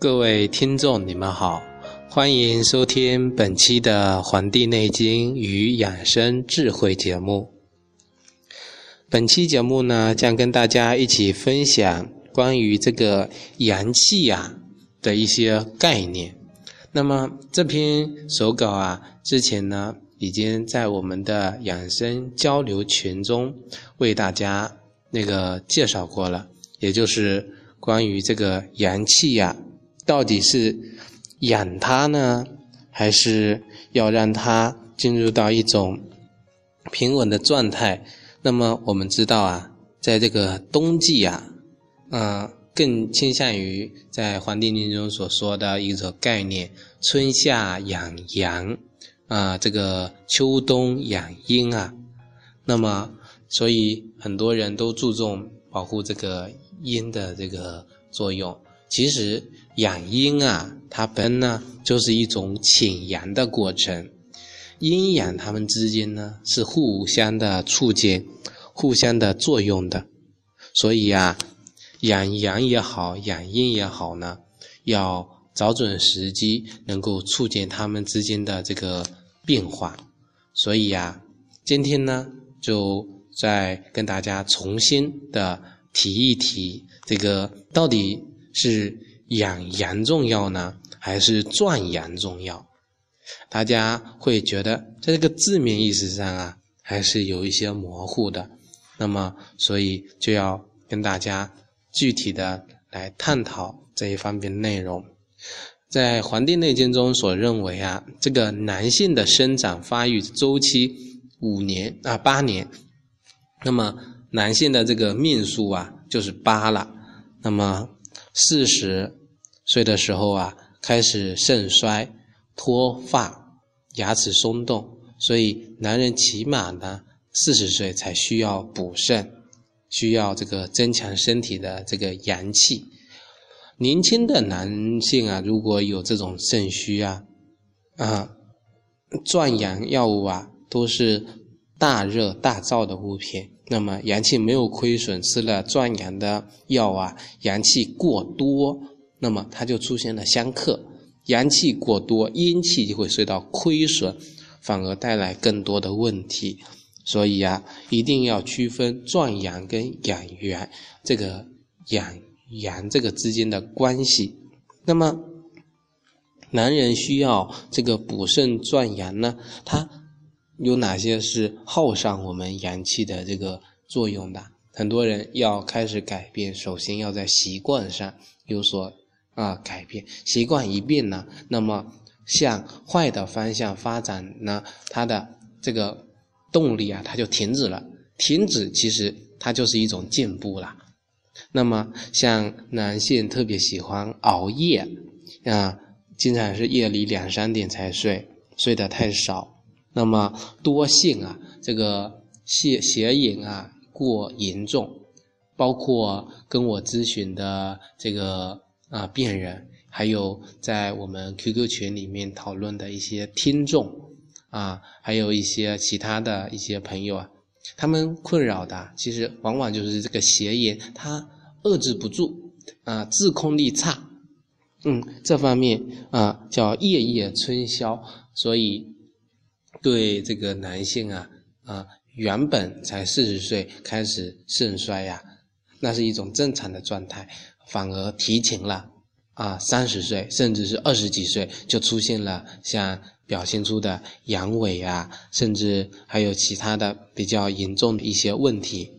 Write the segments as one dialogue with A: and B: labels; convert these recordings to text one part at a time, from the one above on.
A: 各位听众，你们好，欢迎收听本期的《黄帝内经与养生智慧》节目。本期节目呢，将跟大家一起分享关于这个阳气呀的一些概念。那么这篇手稿啊，之前呢已经在我们的养生交流群中为大家那个介绍过了，也就是关于这个阳气呀。到底是养它呢，还是要让它进入到一种平稳的状态？那么我们知道啊，在这个冬季啊，嗯，更倾向于在《黄帝内经》中所说的一个概念：春夏养阳啊，这个秋冬养阴啊。那么，所以很多人都注重保护这个阴的这个作用。其实养阴啊，它本呢就是一种潜阳的过程，阴阳它们之间呢是互相的促进、互相的作用的，所以啊，养阳也好，养阴也好呢，要找准时机，能够促进它们之间的这个变化。所以呀，今天呢，就再跟大家重新的提一提这个到底。是养阳重要呢，还是壮阳重要？大家会觉得在这个字面意思上啊，还是有一些模糊的。那么，所以就要跟大家具体的来探讨这一方面内容。在《黄帝内经》中所认为啊，这个男性的生长发育周期五年啊八年，那么男性的这个命数啊就是八了。那么四十岁的时候啊，开始肾衰、脱发、牙齿松动，所以男人起码呢四十岁才需要补肾，需要这个增强身体的这个阳气。年轻的男性啊，如果有这种肾虚啊，啊，壮阳药物啊，都是大热大燥的物品。那么阳气没有亏损，吃了壮阳的药啊，阳气过多，那么它就出现了相克。阳气过多，阴气就会受到亏损，反而带来更多的问题。所以啊，一定要区分壮阳跟养元这个养阳这个之间的关系。那么，男人需要这个补肾壮阳呢？他。有哪些是耗上我们阳气的这个作用的？很多人要开始改变，首先要在习惯上有所啊改变。习惯一变呢，那么向坏的方向发展呢，它的这个动力啊，它就停止了。停止其实它就是一种进步了。那么像男性特别喜欢熬夜啊，经常是夜里两三点才睡，睡得太少。那么多性啊，这个邪邪淫啊过严重，包括跟我咨询的这个啊病人，还有在我们 QQ 群里面讨论的一些听众啊，还有一些其他的一些朋友啊，他们困扰的其实往往就是这个邪淫，他遏制不住啊，自控力差，嗯，这方面啊叫夜夜春宵，所以。对这个男性啊啊，原本才四十岁开始肾衰呀，那是一种正常的状态，反而提前了啊三十岁甚至是二十几岁就出现了像表现出的阳痿啊，甚至还有其他的比较严重的一些问题，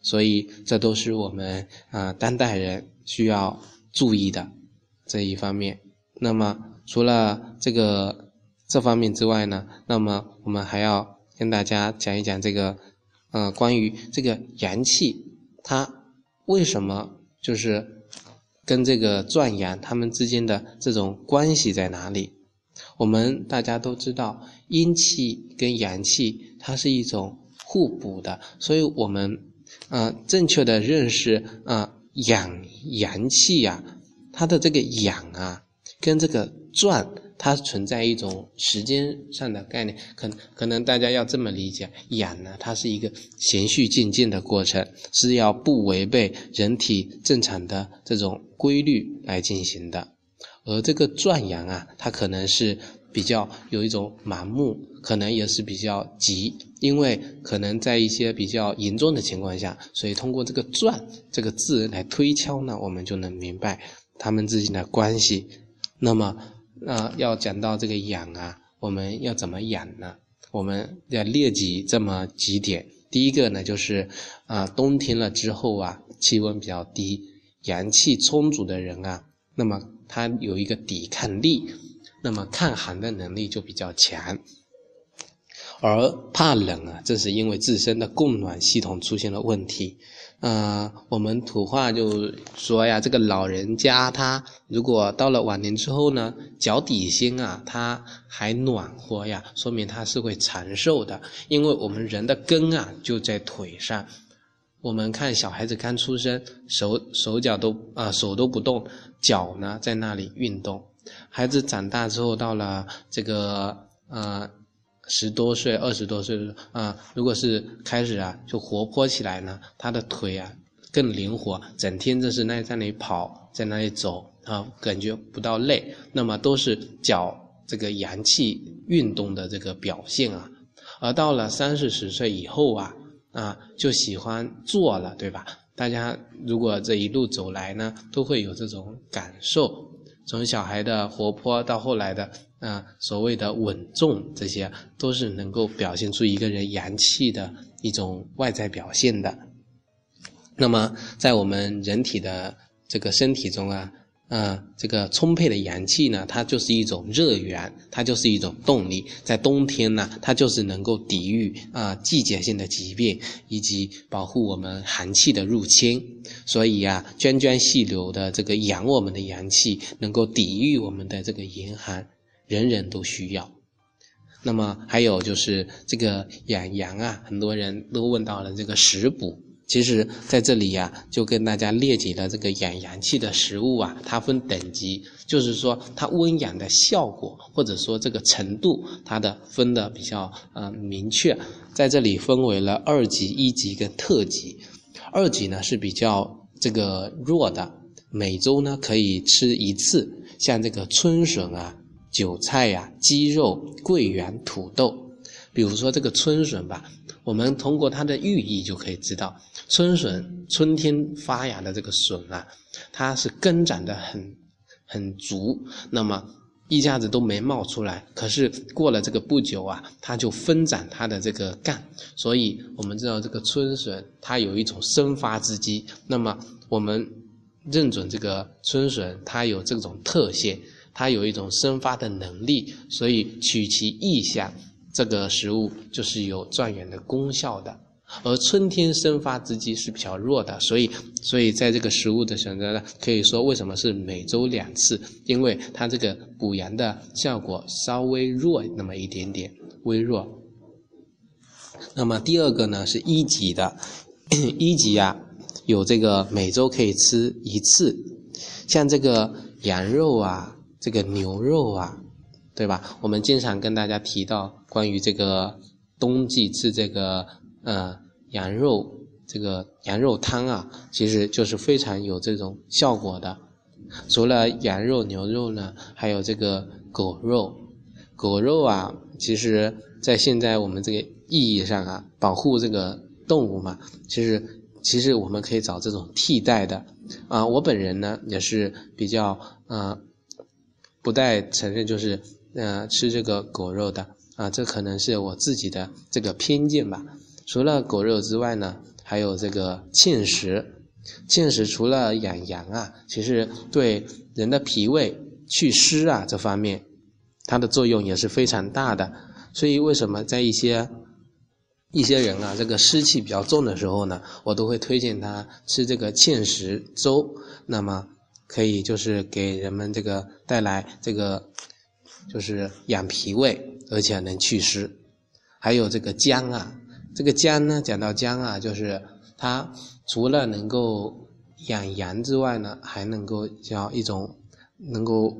A: 所以这都是我们啊当代人需要注意的这一方面。那么除了这个。这方面之外呢，那么我们还要跟大家讲一讲这个，呃，关于这个阳气，它为什么就是跟这个壮阳它们之间的这种关系在哪里？我们大家都知道，阴气跟阳气它是一种互补的，所以我们呃正确的认识啊养阳气呀，它的这个养啊跟这个壮。它存在一种时间上的概念，可可能大家要这么理解，养呢，它是一个循序渐进的过程，是要不违背人体正常的这种规律来进行的。而这个壮阳啊，它可能是比较有一种盲目，可能也是比较急，因为可能在一些比较严重的情况下，所以通过这个“壮”这个字来推敲呢，我们就能明白他们之间的关系。那么，那要讲到这个养啊，我们要怎么养呢？我们要列举这么几点。第一个呢，就是啊，冬天了之后啊，气温比较低，阳气充足的人啊，那么他有一个抵抗力，那么抗寒的能力就比较强。而怕冷啊，正是因为自身的供暖系统出现了问题。呃，我们土话就说呀，这个老人家他如果到了晚年之后呢，脚底心啊他还暖和呀，说明他是会长寿的。因为我们人的根啊就在腿上。我们看小孩子刚出生，手手脚都啊手都不动，脚呢在那里运动。孩子长大之后，到了这个呃。十多岁、二十多岁啊，如果是开始啊，就活泼起来呢，他的腿啊更灵活，整天就是那在那里跑，在那里走啊，感觉不到累。那么都是脚这个阳气运动的这个表现啊。而到了三四十岁以后啊，啊就喜欢坐了，对吧？大家如果这一路走来呢，都会有这种感受，从小孩的活泼到后来的。啊，所谓的稳重，这些都是能够表现出一个人阳气的一种外在表现的。那么，在我们人体的这个身体中啊，啊，这个充沛的阳气呢，它就是一种热源，它就是一种动力。在冬天呢，它就是能够抵御啊季节性的疾病，以及保护我们寒气的入侵。所以啊，涓涓细流的这个养我们的阳气，能够抵御我们的这个严寒。人人都需要。那么还有就是这个养阳啊，很多人都问到了这个食补。其实在这里呀，就跟大家列举了这个养阳气的食物啊，它分等级，就是说它温养的效果或者说这个程度，它的分的比较呃明确。在这里分为了二级、一级跟特级。二级呢是比较这个弱的，每周呢可以吃一次，像这个春笋啊。韭菜呀、鸡肉、桂圆、土豆，比如说这个春笋吧，我们通过它的寓意就可以知道，春笋春天发芽的这个笋啊，它是根长得很很足，那么一下子都没冒出来，可是过了这个不久啊，它就分长它的这个干，所以我们知道这个春笋它有一种生发之机，那么我们认准这个春笋它有这种特性。它有一种生发的能力，所以取其意象，这个食物就是有壮阳的功效的。而春天生发之机是比较弱的，所以，所以在这个食物的选择呢，可以说为什么是每周两次？因为它这个补阳的效果稍微弱那么一点点，微弱。那么第二个呢是一级的，一级啊，有这个每周可以吃一次，像这个羊肉啊。这个牛肉啊，对吧？我们经常跟大家提到关于这个冬季吃这个呃羊肉，这个羊肉汤啊，其实就是非常有这种效果的。除了羊肉、牛肉呢，还有这个狗肉。狗肉啊，其实在现在我们这个意义上啊，保护这个动物嘛，其实其实我们可以找这种替代的啊。我本人呢也是比较呃。不带承认就是，呃，吃这个狗肉的啊，这可能是我自己的这个偏见吧。除了狗肉之外呢，还有这个芡实。芡实除了养阳啊，其实对人的脾胃祛湿啊这方面，它的作用也是非常大的。所以为什么在一些一些人啊，这个湿气比较重的时候呢，我都会推荐他吃这个芡实粥。那么。可以就是给人们这个带来这个，就是养脾胃，而且能祛湿。还有这个姜啊，这个姜呢，讲到姜啊，就是它除了能够养阳之外呢，还能够叫一种能够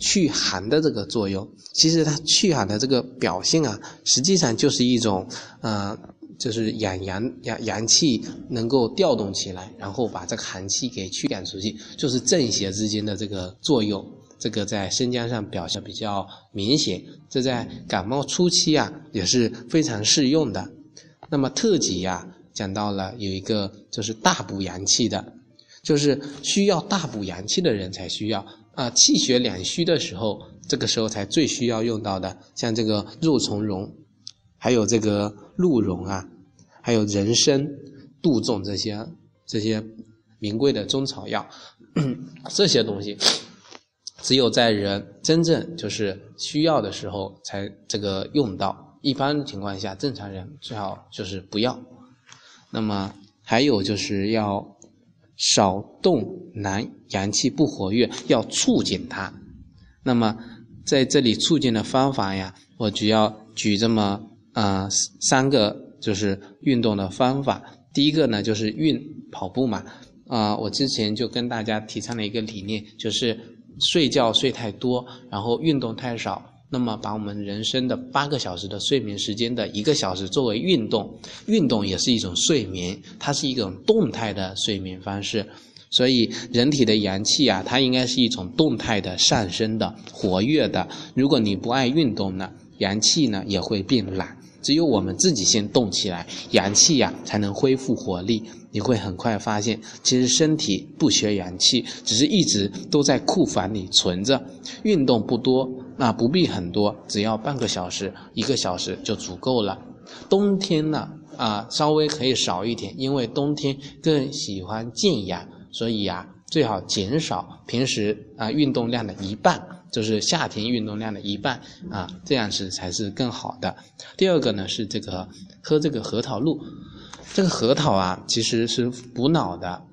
A: 祛寒的这个作用。其实它祛寒的这个表现啊，实际上就是一种啊。就是养阳阳阳气能够调动起来，然后把这个寒气给驱赶出去，就是正邪之间的这个作用。这个在生姜上表现比较明显，这在感冒初期啊也是非常适用的。那么特级呀讲到了有一个就是大补阳气的，就是需要大补阳气的人才需要啊，气血两虚的时候，这个时候才最需要用到的，像这个肉苁蓉，还有这个鹿茸啊，还有人参、杜仲这些这些名贵的中草药，这些东西。只有在人真正就是需要的时候才这个用到，一般情况下，正常人最好就是不要。那么还有就是要少动男阳气不活跃，要促进它。那么在这里促进的方法呀，我主要举这么啊三个就是运动的方法。第一个呢就是运跑步嘛，啊，我之前就跟大家提倡了一个理念，就是。睡觉睡太多，然后运动太少，那么把我们人生的八个小时的睡眠时间的一个小时作为运动，运动也是一种睡眠，它是一种动态的睡眠方式。所以人体的阳气啊，它应该是一种动态的上升的、活跃的。如果你不爱运动呢，阳气呢也会变懒。只有我们自己先动起来，阳气呀才能恢复活力。你会很快发现，其实身体不缺阳气，只是一直都在库房里存着。运动不多，那不必很多，只要半个小时、一个小时就足够了。冬天呢，啊，稍微可以少一点，因为冬天更喜欢静养，所以呀，最好减少平时啊运动量的一半，就是夏天运动量的一半啊，这样子才是更好的。第二个呢是这个喝这个核桃露。这个核桃啊，其实是补脑的。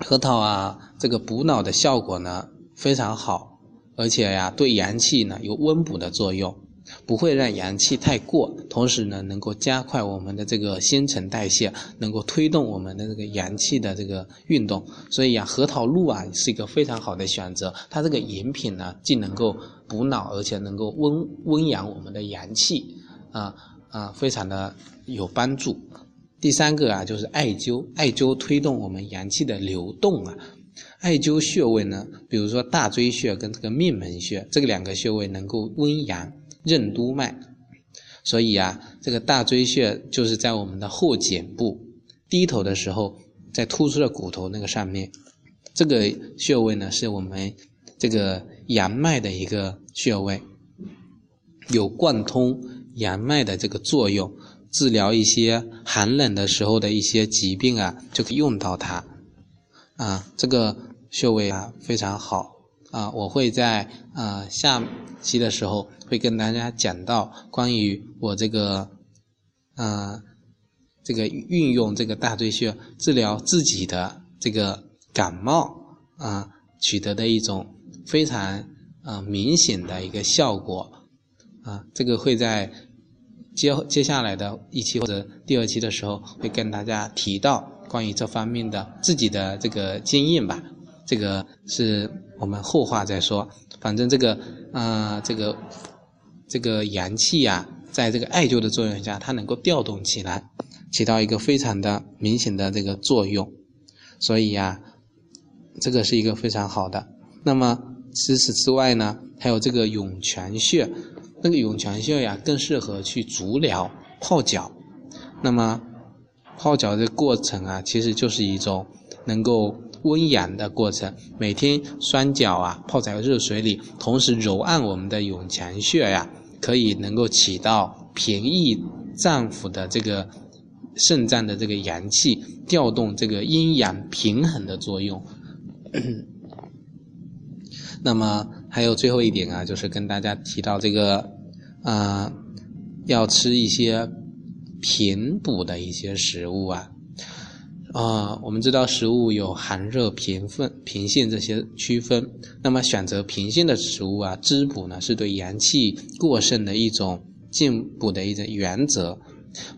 A: 核桃啊，这个补脑的效果呢非常好，而且呀，对阳气呢有温补的作用，不会让阳气太过，同时呢，能够加快我们的这个新陈代谢，能够推动我们的这个阳气的这个运动。所以呀，核桃露啊是一个非常好的选择。它这个饮品呢，既能够补脑，而且能够温温养我们的阳气，啊啊，非常的有帮助。第三个啊，就是艾灸，艾灸推动我们阳气的流动啊。艾灸穴位呢，比如说大椎穴跟这个命门穴，这个两个穴位能够温阳任督脉。所以啊，这个大椎穴就是在我们的后颈部低头的时候，在突出的骨头那个上面，这个穴位呢，是我们这个阳脉的一个穴位，有贯通阳脉的这个作用。治疗一些寒冷的时候的一些疾病啊，就可以用到它，啊，这个穴位啊非常好啊，我会在啊下期的时候会跟大家讲到关于我这个，啊，这个运用这个大椎穴治疗自己的这个感冒啊取得的一种非常啊明显的一个效果啊，这个会在。接接下来的一期或者第二期的时候，会跟大家提到关于这方面的自己的这个经验吧。这个是我们后话再说。反正这个啊，这个这个阳气呀，在这个艾灸的作用下，它能够调动起来，起到一个非常的明显的这个作用。所以呀，这个是一个非常好的。那么除此之外呢，还有这个涌泉穴。那个涌泉穴呀，更适合去足疗、泡脚。那么，泡脚的过程啊，其实就是一种能够温养的过程。每天双脚啊泡在热水里，同时揉按我们的涌泉穴呀，可以能够起到平抑脏腑的这个肾脏的这个阳气，调动这个阴阳平衡的作用。那么还有最后一点啊，就是跟大家提到这个，啊，要吃一些平补的一些食物啊，啊，我们知道食物有寒热平分平性这些区分，那么选择平性的食物啊，滋补呢是对阳气过剩的一种进补的一种原则。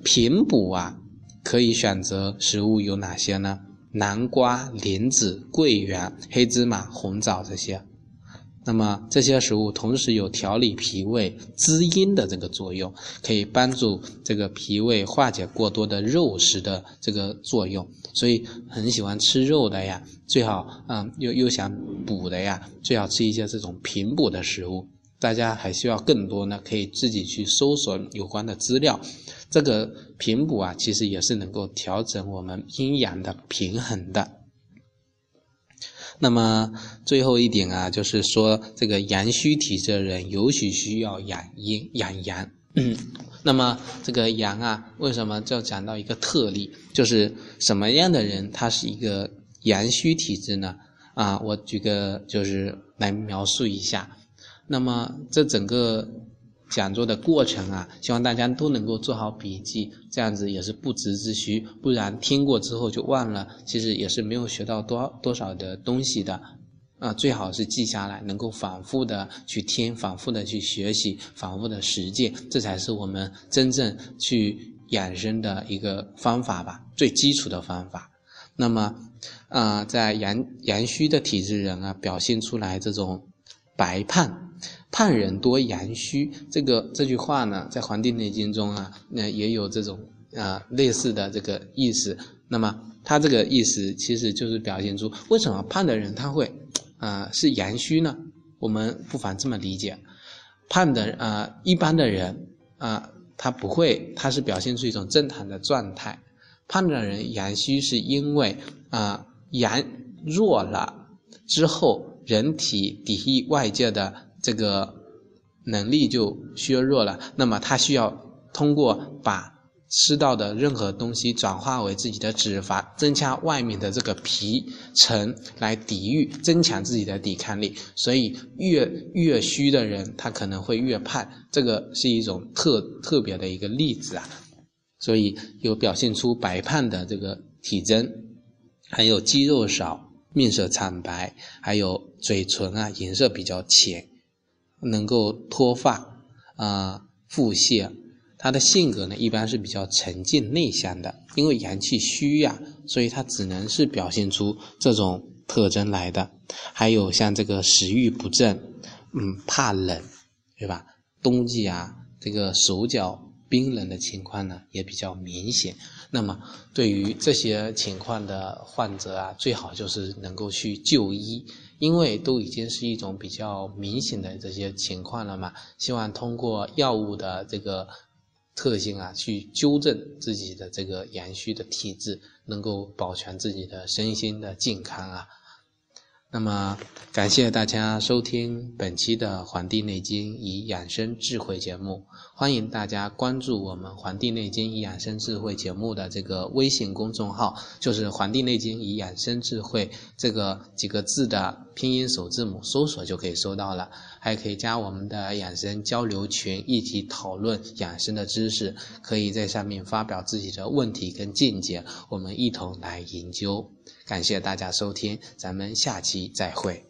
A: 平补啊，可以选择食物有哪些呢？南瓜、莲子、桂圆、黑芝麻、红枣这些。那么这些食物同时有调理脾胃、滋阴的这个作用，可以帮助这个脾胃化解过多的肉食的这个作用。所以很喜欢吃肉的呀，最好嗯又又想补的呀，最好吃一些这种平补的食物。大家还需要更多呢，可以自己去搜索有关的资料。这个平补啊，其实也是能够调整我们阴阳的平衡的。那么最后一点啊，就是说这个阳虚体质的人尤其需要养阴养阳。那么这个阳啊，为什么就讲到一个特例，就是什么样的人他是一个阳虚体质呢？啊，我举个就是来描述一下。那么这整个。讲座的过程啊，希望大家都能够做好笔记，这样子也是不值之需。不然听过之后就忘了，其实也是没有学到多多少的东西的。啊，最好是记下来，能够反复的去听，反复的去学习，反复的实践，这才是我们真正去养生的一个方法吧，最基础的方法。那么，啊，在阳阳虚的体质人啊，表现出来这种白胖。胖人多阳虚，这个这句话呢，在《黄帝内经》中啊，那也有这种啊类似的这个意思。那么他这个意思其实就是表现出为什么胖的人他会啊是阳虚呢？我们不妨这么理解：胖的啊一般的人啊他不会，他是表现出一种正常的状态。胖的人阳虚是因为啊阳弱了之后，人体抵御外界的。这个能力就削弱了，那么他需要通过把吃到的任何东西转化为自己的脂肪，增加外面的这个皮层来抵御，增强自己的抵抗力。所以越越虚的人，他可能会越胖，这个是一种特特别的一个例子啊。所以有表现出白胖的这个体征，还有肌肉少、面色惨白，还有嘴唇啊颜色比较浅。能够脱发啊，腹泻，他的性格呢一般是比较沉静内向的，因为阳气虚呀，所以他只能是表现出这种特征来的。还有像这个食欲不振，嗯，怕冷，对吧？冬季啊，这个手脚冰冷的情况呢也比较明显。那么对于这些情况的患者啊，最好就是能够去就医。因为都已经是一种比较明显的这些情况了嘛，希望通过药物的这个特性啊，去纠正自己的这个阳虚的体质，能够保全自己的身心的健康啊。那么，感谢大家收听本期的《黄帝内经与养生智慧》节目。欢迎大家关注我们《黄帝内经与养生智慧》节目的这个微信公众号，就是《黄帝内经与养生智慧》这个几个字的拼音首字母，搜索就可以搜到了。还可以加我们的养生交流群，一起讨论养生的知识，可以在上面发表自己的问题跟见解，我们一同来研究。感谢大家收听，咱们下期再会。